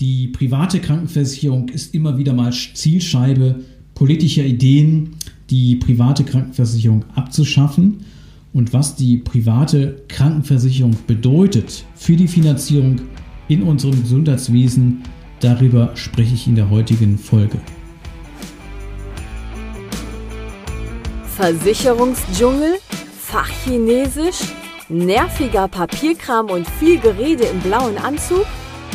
Die private Krankenversicherung ist immer wieder mal Zielscheibe politischer Ideen, die private Krankenversicherung abzuschaffen. Und was die private Krankenversicherung bedeutet für die Finanzierung in unserem Gesundheitswesen, darüber spreche ich in der heutigen Folge. Versicherungsdschungel, Fachchinesisch, nerviger Papierkram und viel Gerede im blauen Anzug?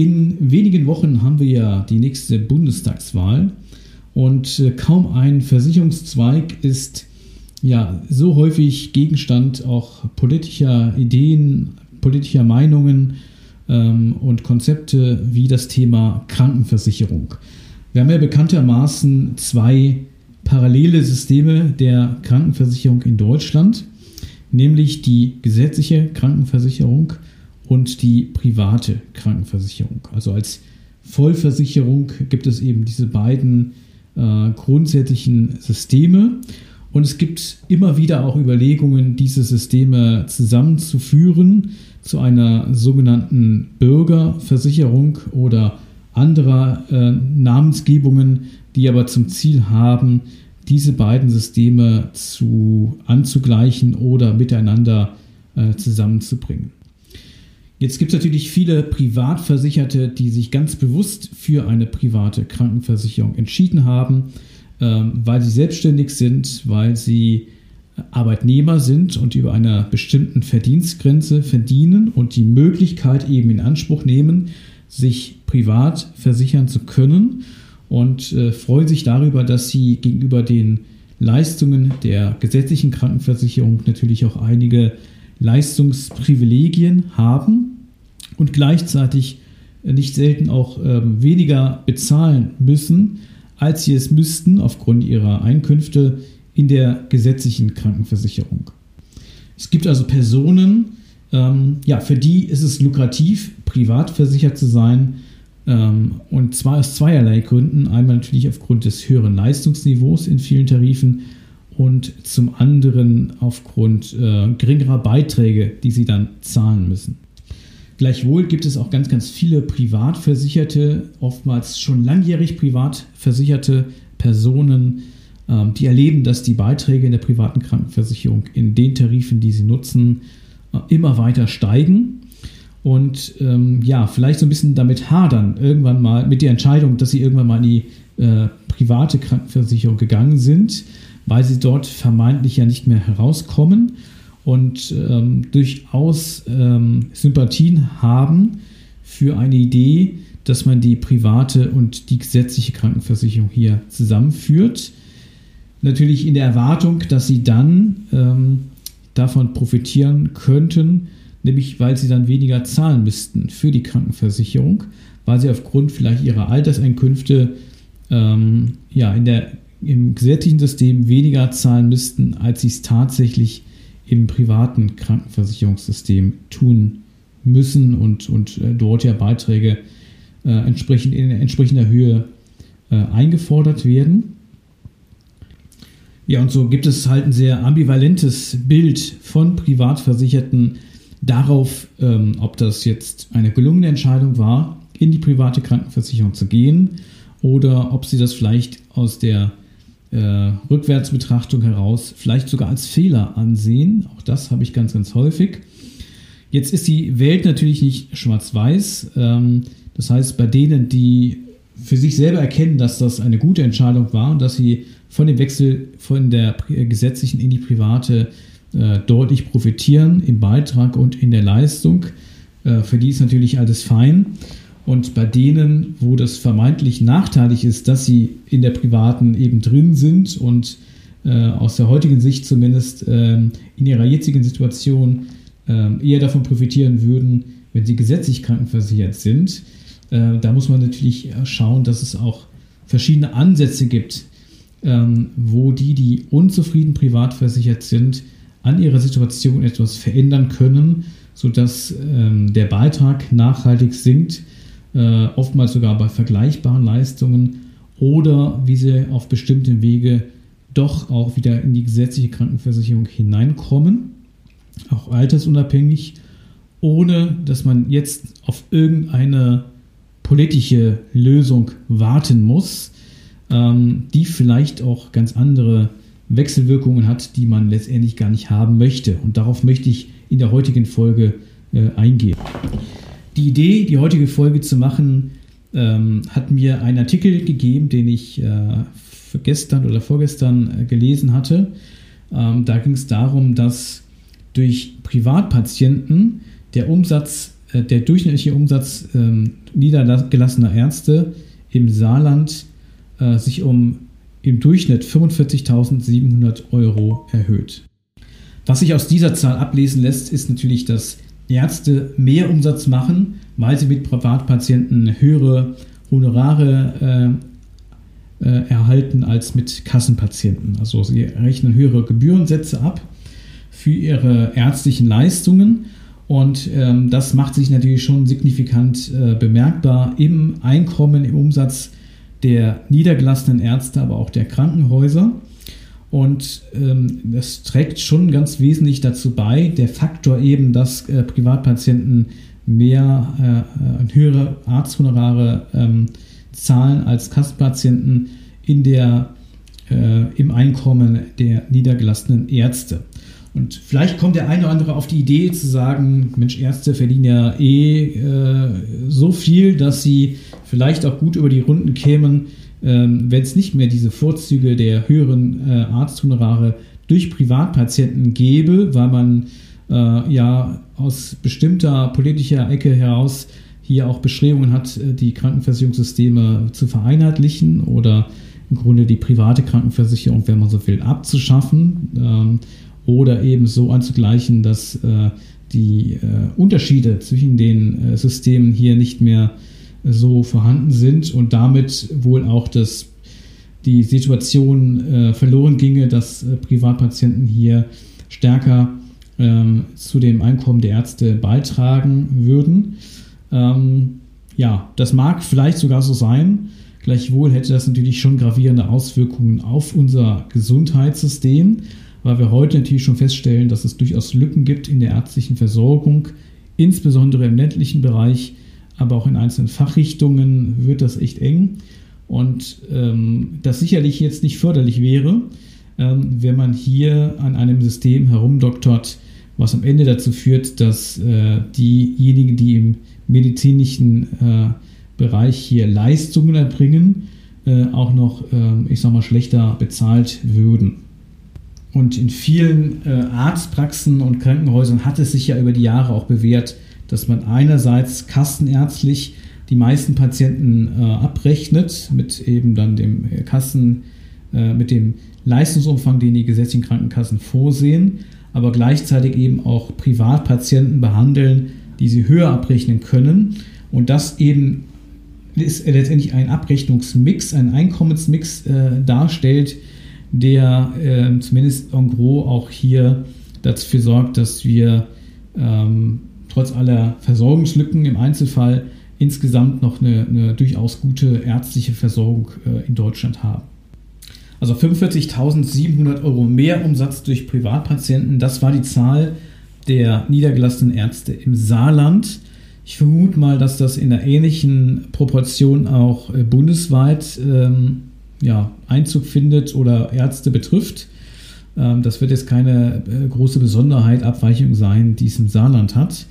In wenigen Wochen haben wir ja die nächste Bundestagswahl und äh, kaum ein Versicherungszweig ist ja so häufig Gegenstand auch politischer Ideen, politischer Meinungen ähm, und Konzepte wie das Thema Krankenversicherung. Wir haben ja bekanntermaßen zwei parallele Systeme der Krankenversicherung in Deutschland, nämlich die gesetzliche Krankenversicherung und die private Krankenversicherung. Also als Vollversicherung gibt es eben diese beiden äh, grundsätzlichen Systeme. Und es gibt immer wieder auch Überlegungen, diese Systeme zusammenzuführen zu einer sogenannten Bürgerversicherung oder anderer äh, Namensgebungen, die aber zum Ziel haben, diese beiden Systeme zu, anzugleichen oder miteinander äh, zusammenzubringen. Jetzt gibt es natürlich viele Privatversicherte, die sich ganz bewusst für eine private Krankenversicherung entschieden haben, ähm, weil sie selbstständig sind, weil sie Arbeitnehmer sind und über einer bestimmten Verdienstgrenze verdienen und die Möglichkeit eben in Anspruch nehmen, sich privat versichern zu können und äh, freuen sich darüber, dass sie gegenüber den Leistungen der gesetzlichen Krankenversicherung natürlich auch einige Leistungsprivilegien haben und gleichzeitig nicht selten auch ähm, weniger bezahlen müssen, als sie es müssten aufgrund ihrer Einkünfte in der gesetzlichen Krankenversicherung. Es gibt also Personen, ähm, ja, für die ist es lukrativ, privat versichert zu sein. Ähm, und zwar aus zweierlei Gründen. Einmal natürlich aufgrund des höheren Leistungsniveaus in vielen Tarifen und zum anderen aufgrund äh, geringerer Beiträge, die sie dann zahlen müssen. Gleichwohl gibt es auch ganz, ganz viele Privatversicherte, oftmals schon langjährig privat versicherte Personen, ähm, die erleben, dass die Beiträge in der privaten Krankenversicherung in den Tarifen, die sie nutzen, äh, immer weiter steigen. Und ähm, ja, vielleicht so ein bisschen damit hadern, irgendwann mal mit der Entscheidung, dass sie irgendwann mal in die äh, private Krankenversicherung gegangen sind, weil sie dort vermeintlich ja nicht mehr herauskommen und ähm, durchaus ähm, Sympathien haben für eine Idee, dass man die private und die gesetzliche Krankenversicherung hier zusammenführt. Natürlich in der Erwartung, dass sie dann ähm, davon profitieren könnten, nämlich weil sie dann weniger zahlen müssten für die Krankenversicherung, weil sie aufgrund vielleicht ihrer Alterseinkünfte ähm, ja, in der, im gesetzlichen System weniger zahlen müssten, als sie es tatsächlich im privaten Krankenversicherungssystem tun müssen und, und äh, dort ja Beiträge äh, entsprechend in entsprechender Höhe äh, eingefordert werden. Ja, und so gibt es halt ein sehr ambivalentes Bild von Privatversicherten darauf, ähm, ob das jetzt eine gelungene Entscheidung war, in die private Krankenversicherung zu gehen oder ob sie das vielleicht aus der äh, Rückwärtsbetrachtung heraus vielleicht sogar als Fehler ansehen. Auch das habe ich ganz, ganz häufig. Jetzt ist die Welt natürlich nicht schwarz-weiß. Ähm, das heißt, bei denen, die für sich selber erkennen, dass das eine gute Entscheidung war und dass sie von dem Wechsel von der gesetzlichen in die private äh, deutlich profitieren im Beitrag und in der Leistung, äh, für die ist natürlich alles fein. Und bei denen, wo das vermeintlich nachteilig ist, dass sie in der privaten eben drin sind und äh, aus der heutigen Sicht zumindest äh, in ihrer jetzigen Situation äh, eher davon profitieren würden, wenn sie gesetzlich krankenversichert sind, äh, da muss man natürlich schauen, dass es auch verschiedene Ansätze gibt, ähm, wo die, die unzufrieden privat versichert sind, an ihrer Situation etwas verändern können, sodass ähm, der Beitrag nachhaltig sinkt, äh, oftmals sogar bei vergleichbaren Leistungen oder wie sie auf bestimmte Wege doch auch wieder in die gesetzliche Krankenversicherung hineinkommen, auch altersunabhängig, ohne dass man jetzt auf irgendeine politische Lösung warten muss, ähm, die vielleicht auch ganz andere Wechselwirkungen hat, die man letztendlich gar nicht haben möchte. Und darauf möchte ich in der heutigen Folge äh, eingehen. Die Idee, die heutige Folge zu machen, ähm, hat mir ein Artikel gegeben, den ich äh, gestern oder vorgestern äh, gelesen hatte. Ähm, da ging es darum, dass durch Privatpatienten der Umsatz, äh, der durchschnittliche Umsatz ähm, niedergelassener Ärzte im Saarland äh, sich um im Durchschnitt 45.700 Euro erhöht. Was sich aus dieser Zahl ablesen lässt, ist natürlich, dass Ärzte mehr Umsatz machen, weil sie mit Privatpatienten höhere Honorare äh, äh, erhalten als mit Kassenpatienten. Also sie rechnen höhere Gebührensätze ab für ihre ärztlichen Leistungen und ähm, das macht sich natürlich schon signifikant äh, bemerkbar im Einkommen, im Umsatz der niedergelassenen Ärzte, aber auch der Krankenhäuser. Und ähm, das trägt schon ganz wesentlich dazu bei, der Faktor eben, dass äh, Privatpatienten mehr äh, höhere Arzthonorare ähm, zahlen als Kassenpatienten in der, äh, im Einkommen der niedergelassenen Ärzte. Und vielleicht kommt der eine oder andere auf die Idee zu sagen, Mensch, Ärzte verdienen ja eh äh, so viel, dass sie vielleicht auch gut über die Runden kämen, ähm, wenn es nicht mehr diese Vorzüge der höheren äh, Arzthonorare durch Privatpatienten gäbe, weil man äh, ja aus bestimmter politischer Ecke heraus hier auch Bestrebungen hat, äh, die Krankenversicherungssysteme zu vereinheitlichen oder im Grunde die private Krankenversicherung, wenn man so will, abzuschaffen. Ähm, oder eben so anzugleichen, dass äh, die äh, Unterschiede zwischen den äh, Systemen hier nicht mehr so vorhanden sind und damit wohl auch das, die Situation äh, verloren ginge, dass äh, Privatpatienten hier stärker ähm, zu dem Einkommen der Ärzte beitragen würden. Ähm, ja, das mag vielleicht sogar so sein. Gleichwohl hätte das natürlich schon gravierende Auswirkungen auf unser Gesundheitssystem weil wir heute natürlich schon feststellen, dass es durchaus Lücken gibt in der ärztlichen Versorgung, insbesondere im ländlichen Bereich, aber auch in einzelnen Fachrichtungen wird das echt eng. Und ähm, das sicherlich jetzt nicht förderlich wäre, ähm, wenn man hier an einem System herumdoktort, was am Ende dazu führt, dass äh, diejenigen, die im medizinischen äh, Bereich hier Leistungen erbringen, äh, auch noch, ähm, ich sag mal, schlechter bezahlt würden. Und in vielen äh, Arztpraxen und Krankenhäusern hat es sich ja über die Jahre auch bewährt, dass man einerseits kassenärztlich die meisten Patienten äh, abrechnet mit eben dann dem äh, Kassen, äh, mit dem Leistungsumfang, den die gesetzlichen Krankenkassen vorsehen, aber gleichzeitig eben auch Privatpatienten behandeln, die sie höher abrechnen können. Und das eben ist letztendlich ein Abrechnungsmix, ein Einkommensmix äh, darstellt, der äh, zumindest en gros auch hier dafür sorgt, dass wir ähm, trotz aller Versorgungslücken im Einzelfall insgesamt noch eine, eine durchaus gute ärztliche Versorgung äh, in Deutschland haben. Also 45.700 Euro mehr Umsatz durch Privatpatienten, das war die Zahl der niedergelassenen Ärzte im Saarland. Ich vermute mal, dass das in einer ähnlichen Proportion auch äh, bundesweit ähm, ja, Einzug findet oder Ärzte betrifft. Ähm, das wird jetzt keine äh, große Besonderheit, Abweichung sein, die es im Saarland hat.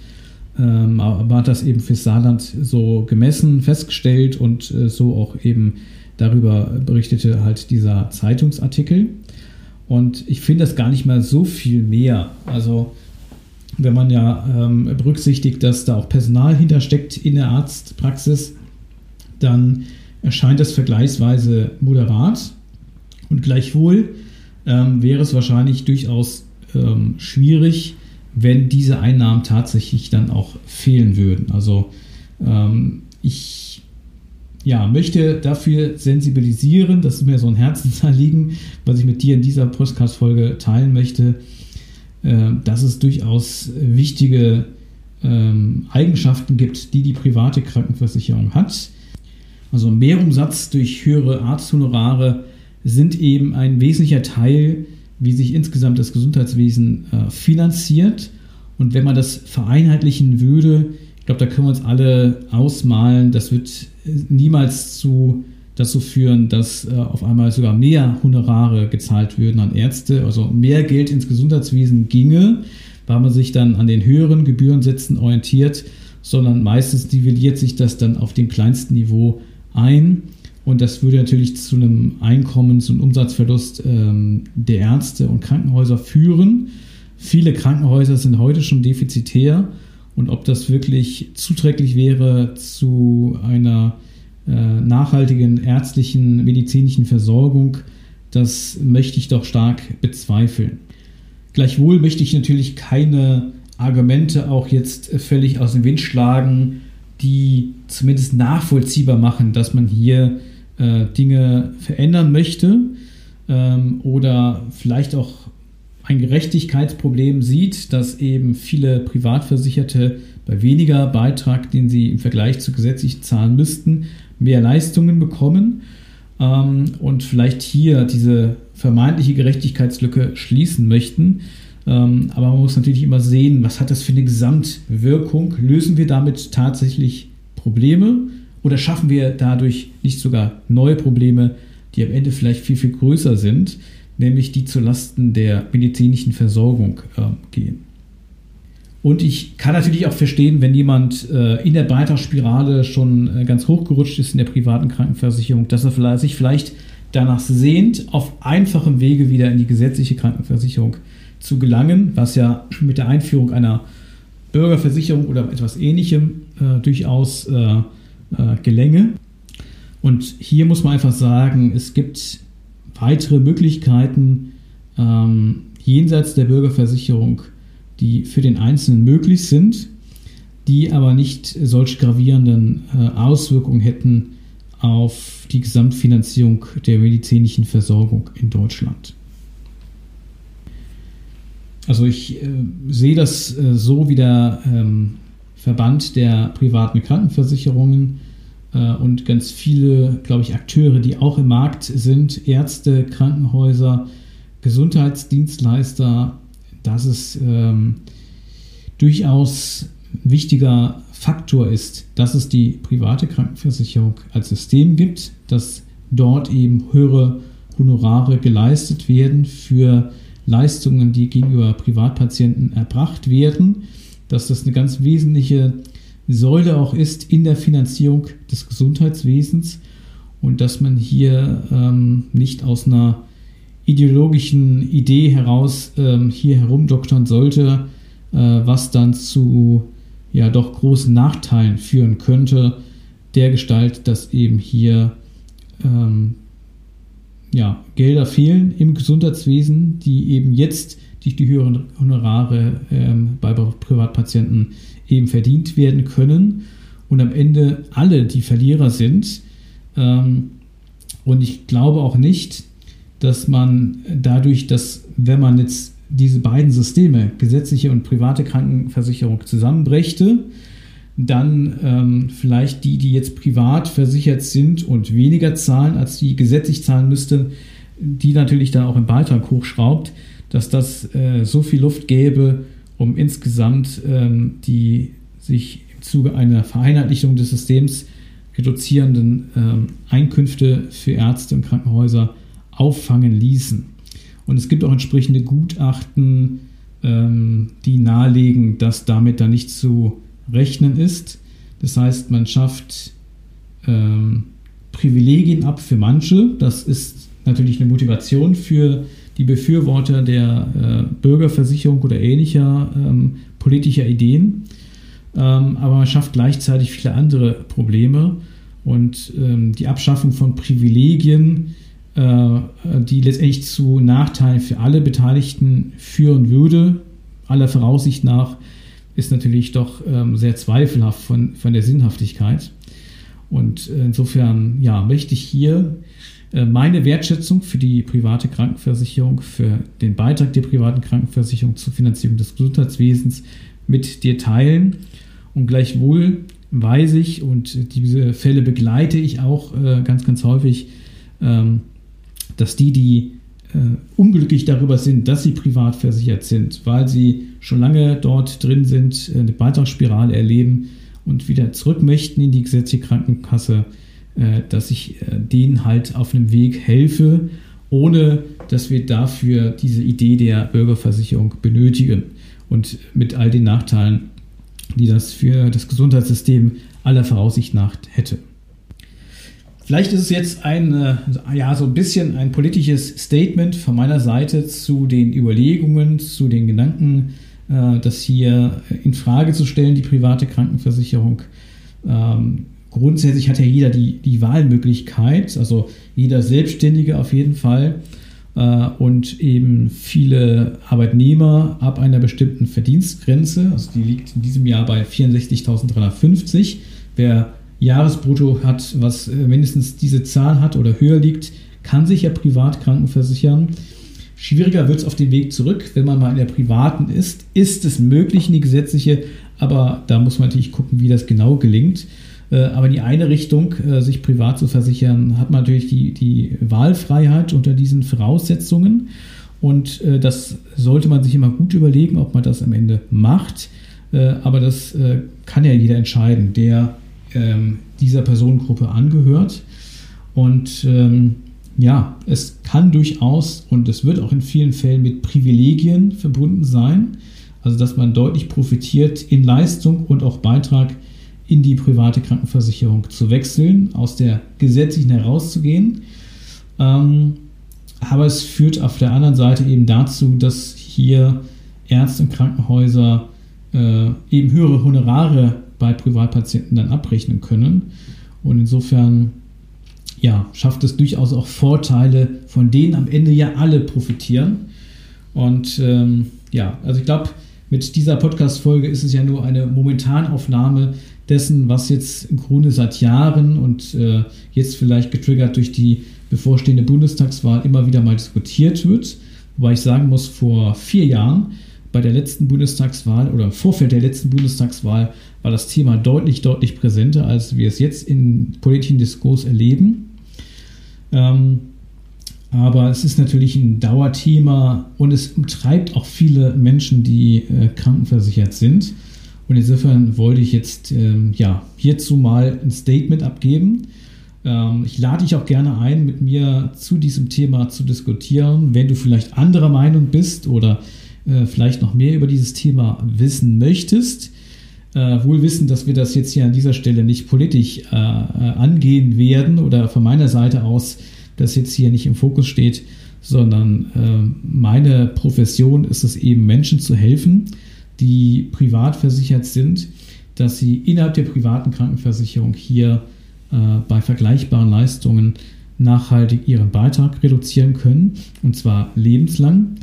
Ähm, hat das eben fürs Saarland so gemessen, festgestellt und äh, so auch eben darüber berichtete halt dieser Zeitungsartikel. Und ich finde das gar nicht mal so viel mehr. Also wenn man ja ähm, berücksichtigt, dass da auch Personal hintersteckt in der Arztpraxis, dann erscheint das vergleichsweise moderat und gleichwohl ähm, wäre es wahrscheinlich durchaus ähm, schwierig, wenn diese Einnahmen tatsächlich dann auch fehlen würden. Also ähm, ich ja, möchte dafür sensibilisieren, das ist mir so ein Herzensanliegen, was ich mit dir in dieser Podcast-Folge teilen möchte, äh, dass es durchaus wichtige ähm, Eigenschaften gibt, die die private Krankenversicherung hat. Also Mehrumsatz durch höhere Arzthonorare sind eben ein wesentlicher Teil, wie sich insgesamt das Gesundheitswesen äh, finanziert. Und wenn man das vereinheitlichen würde, ich glaube, da können wir uns alle ausmalen, das wird niemals zu dazu führen, dass äh, auf einmal sogar mehr Honorare gezahlt würden an Ärzte, also mehr Geld ins Gesundheitswesen ginge, weil man sich dann an den höheren Gebührensätzen orientiert, sondern meistens nivelliert sich das dann auf dem kleinsten Niveau ein. Und das würde natürlich zu einem Einkommens- und Umsatzverlust ähm, der Ärzte und Krankenhäuser führen. Viele Krankenhäuser sind heute schon defizitär. Und ob das wirklich zuträglich wäre zu einer äh, nachhaltigen ärztlichen, medizinischen Versorgung, das möchte ich doch stark bezweifeln. Gleichwohl möchte ich natürlich keine Argumente auch jetzt völlig aus dem Wind schlagen, die zumindest nachvollziehbar machen, dass man hier äh, Dinge verändern möchte ähm, oder vielleicht auch ein Gerechtigkeitsproblem sieht, dass eben viele Privatversicherte bei weniger Beitrag, den sie im Vergleich zu gesetzlich zahlen müssten, mehr Leistungen bekommen ähm, und vielleicht hier diese vermeintliche Gerechtigkeitslücke schließen möchten. Ähm, aber man muss natürlich immer sehen, was hat das für eine Gesamtwirkung? Lösen wir damit tatsächlich Probleme oder schaffen wir dadurch nicht sogar neue Probleme, die am Ende vielleicht viel, viel größer sind, nämlich die zulasten der medizinischen Versorgung äh, gehen? Und ich kann natürlich auch verstehen, wenn jemand äh, in der Beitragsspirale schon äh, ganz hochgerutscht ist in der privaten Krankenversicherung, dass er sich vielleicht danach sehnt, auf einfachem Wege wieder in die gesetzliche Krankenversicherung zu gelangen, was ja mit der Einführung einer Bürgerversicherung oder etwas Ähnlichem äh, durchaus äh, gelänge. Und hier muss man einfach sagen, es gibt weitere Möglichkeiten ähm, jenseits der Bürgerversicherung, die für den Einzelnen möglich sind, die aber nicht solch gravierenden äh, Auswirkungen hätten auf die Gesamtfinanzierung der medizinischen Versorgung in Deutschland. Also ich äh, sehe das äh, so wie der ähm, Verband der privaten Krankenversicherungen äh, und ganz viele, glaube ich, Akteure, die auch im Markt sind, Ärzte, Krankenhäuser, Gesundheitsdienstleister, dass es ähm, durchaus wichtiger Faktor ist, dass es die private Krankenversicherung als System gibt, dass dort eben höhere Honorare geleistet werden für Leistungen, die gegenüber Privatpatienten erbracht werden, dass das eine ganz wesentliche Säule auch ist in der Finanzierung des Gesundheitswesens und dass man hier ähm, nicht aus einer ideologischen Idee heraus ähm, hier herumdoktern sollte, äh, was dann zu ja doch großen Nachteilen führen könnte, der Gestalt, dass eben hier ähm, ja, Gelder fehlen im Gesundheitswesen, die eben jetzt durch die höheren Honorare ähm, bei Privatpatienten eben verdient werden können und am Ende alle die Verlierer sind. Ähm, und ich glaube auch nicht, dass man dadurch, dass wenn man jetzt diese beiden Systeme, gesetzliche und private Krankenversicherung, zusammenbrächte, dann ähm, vielleicht die, die jetzt privat versichert sind und weniger zahlen, als die gesetzlich zahlen müsste, die natürlich dann auch im Beitrag hochschraubt, dass das äh, so viel Luft gäbe, um insgesamt ähm, die sich im Zuge einer Vereinheitlichung des Systems reduzierenden ähm, Einkünfte für Ärzte und Krankenhäuser auffangen ließen. Und es gibt auch entsprechende Gutachten, ähm, die nahelegen, dass damit da nicht zu Rechnen ist. Das heißt, man schafft ähm, Privilegien ab für manche. Das ist natürlich eine Motivation für die Befürworter der äh, Bürgerversicherung oder ähnlicher ähm, politischer Ideen. Ähm, aber man schafft gleichzeitig viele andere Probleme. Und ähm, die Abschaffung von Privilegien, äh, die letztendlich zu Nachteilen für alle Beteiligten führen würde, aller Voraussicht nach, ist natürlich doch ähm, sehr zweifelhaft von, von der Sinnhaftigkeit. Und insofern, ja, möchte ich hier äh, meine Wertschätzung für die private Krankenversicherung, für den Beitrag der privaten Krankenversicherung zur Finanzierung des Gesundheitswesens mit dir teilen. Und gleichwohl weiß ich, und diese Fälle begleite ich auch äh, ganz, ganz häufig, ähm, dass die, die äh, unglücklich darüber sind, dass sie privat versichert sind, weil sie schon lange dort drin sind, eine Beitragsspirale erleben und wieder zurück möchten in die gesetzliche Krankenkasse, äh, dass ich äh, denen halt auf einem Weg helfe, ohne dass wir dafür diese Idee der Bürgerversicherung benötigen und mit all den Nachteilen, die das für das Gesundheitssystem aller Voraussicht nach hätte. Vielleicht ist es jetzt ein, äh, ja, so ein bisschen ein politisches Statement von meiner Seite zu den Überlegungen, zu den Gedanken, das hier in Frage zu stellen, die private Krankenversicherung. Grundsätzlich hat ja jeder die, die Wahlmöglichkeit, also jeder Selbstständige auf jeden Fall äh, und eben viele Arbeitnehmer ab einer bestimmten Verdienstgrenze, also die liegt in diesem Jahr bei 64.350. Wer Jahresbrutto hat, was äh, mindestens diese Zahl hat oder höher liegt, kann sich ja privat krankenversichern. Schwieriger wird es auf dem Weg zurück, wenn man mal in der privaten ist. Ist es möglich in die gesetzliche, aber da muss man natürlich gucken, wie das genau gelingt. Äh, aber die eine Richtung, äh, sich privat zu versichern, hat man natürlich die, die Wahlfreiheit unter diesen Voraussetzungen. Und äh, das sollte man sich immer gut überlegen, ob man das am Ende macht. Aber das kann ja jeder entscheiden, der ähm, dieser Personengruppe angehört. Und ähm, ja, es kann durchaus und es wird auch in vielen Fällen mit Privilegien verbunden sein. Also dass man deutlich profitiert in Leistung und auch Beitrag in die private Krankenversicherung zu wechseln, aus der gesetzlichen herauszugehen. Ähm, aber es führt auf der anderen Seite eben dazu, dass hier Ärzte und Krankenhäuser äh, eben höhere Honorare bei Privatpatienten dann abrechnen können. Und insofern ja, schafft es durchaus auch Vorteile, von denen am Ende ja alle profitieren. Und ähm, ja, also ich glaube, mit dieser Podcast-Folge ist es ja nur eine Momentanaufnahme dessen, was jetzt im Grunde seit Jahren und äh, jetzt vielleicht getriggert durch die bevorstehende Bundestagswahl immer wieder mal diskutiert wird. Wobei ich sagen muss, vor vier Jahren bei der letzten Bundestagswahl oder im Vorfeld der letzten Bundestagswahl war das Thema deutlich, deutlich präsenter, als wir es jetzt im politischen Diskurs erleben. Ähm, aber es ist natürlich ein Dauerthema und es treibt auch viele Menschen, die äh, krankenversichert sind. Und insofern wollte ich jetzt ähm, ja, hierzu mal ein Statement abgeben. Ähm, ich lade dich auch gerne ein, mit mir zu diesem Thema zu diskutieren. Wenn du vielleicht anderer Meinung bist oder äh, vielleicht noch mehr über dieses Thema wissen möchtest, äh, wohl wissen, dass wir das jetzt hier an dieser Stelle nicht politisch äh, äh angehen werden oder von meiner Seite aus, dass jetzt hier nicht im Fokus steht, sondern äh, meine Profession ist es eben, Menschen zu helfen die privat versichert sind, dass sie innerhalb der privaten Krankenversicherung hier äh, bei vergleichbaren Leistungen nachhaltig ihren Beitrag reduzieren können, und zwar lebenslang,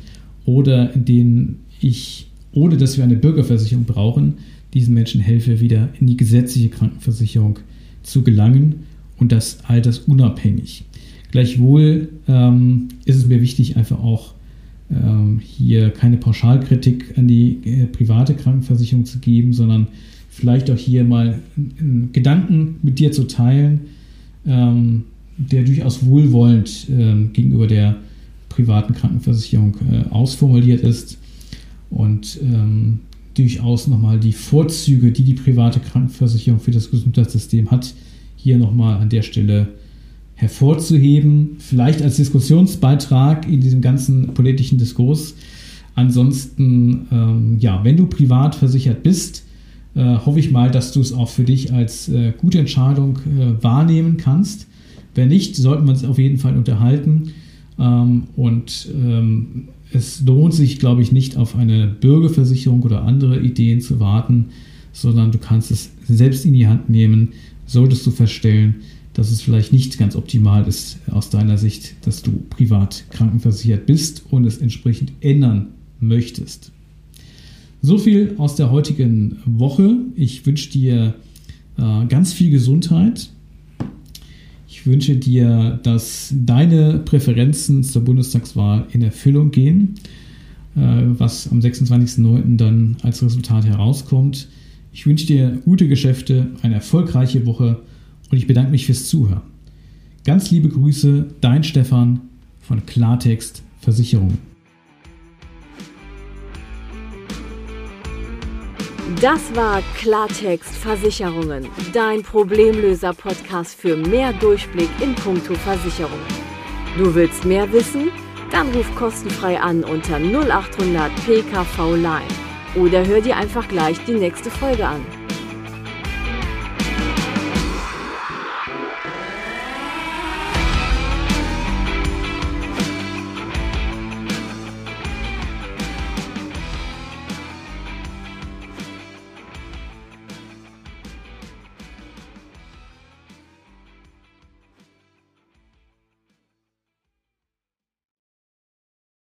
oder in denen ich, ohne dass wir eine Bürgerversicherung brauchen, diesen Menschen helfe, wieder in die gesetzliche Krankenversicherung zu gelangen und das altersunabhängig. Gleichwohl ähm, ist es mir wichtig, einfach auch hier keine Pauschalkritik an die äh, private Krankenversicherung zu geben, sondern vielleicht auch hier mal einen Gedanken mit dir zu teilen, ähm, der durchaus wohlwollend ähm, gegenüber der privaten Krankenversicherung äh, ausformuliert ist und durchaus nochmal die Vorzüge, die die private Krankenversicherung für das Gesundheitssystem hat, hier nochmal an der Stelle hervorzuheben, vielleicht als Diskussionsbeitrag in diesem ganzen politischen Diskurs. Ansonsten, ähm, ja, wenn du privat versichert bist, äh, hoffe ich mal, dass du es auch für dich als äh, gute Entscheidung äh, wahrnehmen kannst. Wenn nicht, sollten wir uns auf jeden Fall unterhalten. Ähm, und ähm, es lohnt sich, glaube ich, nicht auf eine Bürgerversicherung oder andere Ideen zu warten, sondern du kannst es selbst in die Hand nehmen, solltest du feststellen, dass es vielleicht nicht ganz optimal ist aus deiner Sicht, dass du privat krankenversichert bist und es entsprechend ändern möchtest. So viel aus der heutigen Woche. Ich wünsche dir äh, ganz viel Gesundheit, Ich wünsche dir, dass deine Präferenzen zur Bundestagswahl in Erfüllung gehen, äh, was am 26.09. dann als Resultat herauskommt. Ich wünsche dir gute Geschäfte, eine erfolgreiche Woche und ich bedanke mich fürs Zuhören. Ganz liebe Grüße, dein Stefan von Klartext Versicherung. Das war Klartext Versicherungen, dein Problemlöser-Podcast für mehr Durchblick in puncto Versicherung. Du willst mehr wissen? Dann ruf kostenfrei an unter 0800 PKV Line oder hör dir einfach gleich die nächste Folge an.